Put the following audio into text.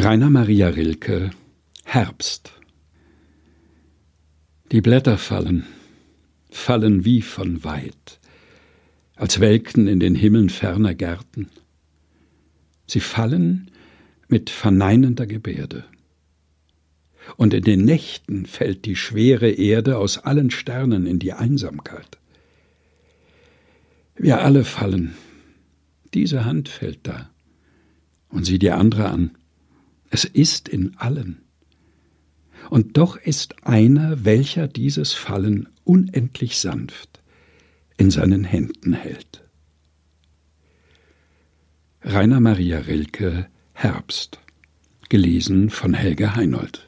Rainer Maria Rilke Herbst Die Blätter fallen, fallen wie von weit, als welken in den Himmeln ferner Gärten. Sie fallen mit verneinender Gebärde. Und in den Nächten fällt die schwere Erde aus allen Sternen in die Einsamkeit. Wir alle fallen. Diese Hand fällt da. Und sieh die andere an. Es ist in allen. Und doch ist einer, welcher dieses Fallen unendlich sanft in seinen Händen hält. Rainer Maria Rilke Herbst gelesen von Helge Heinold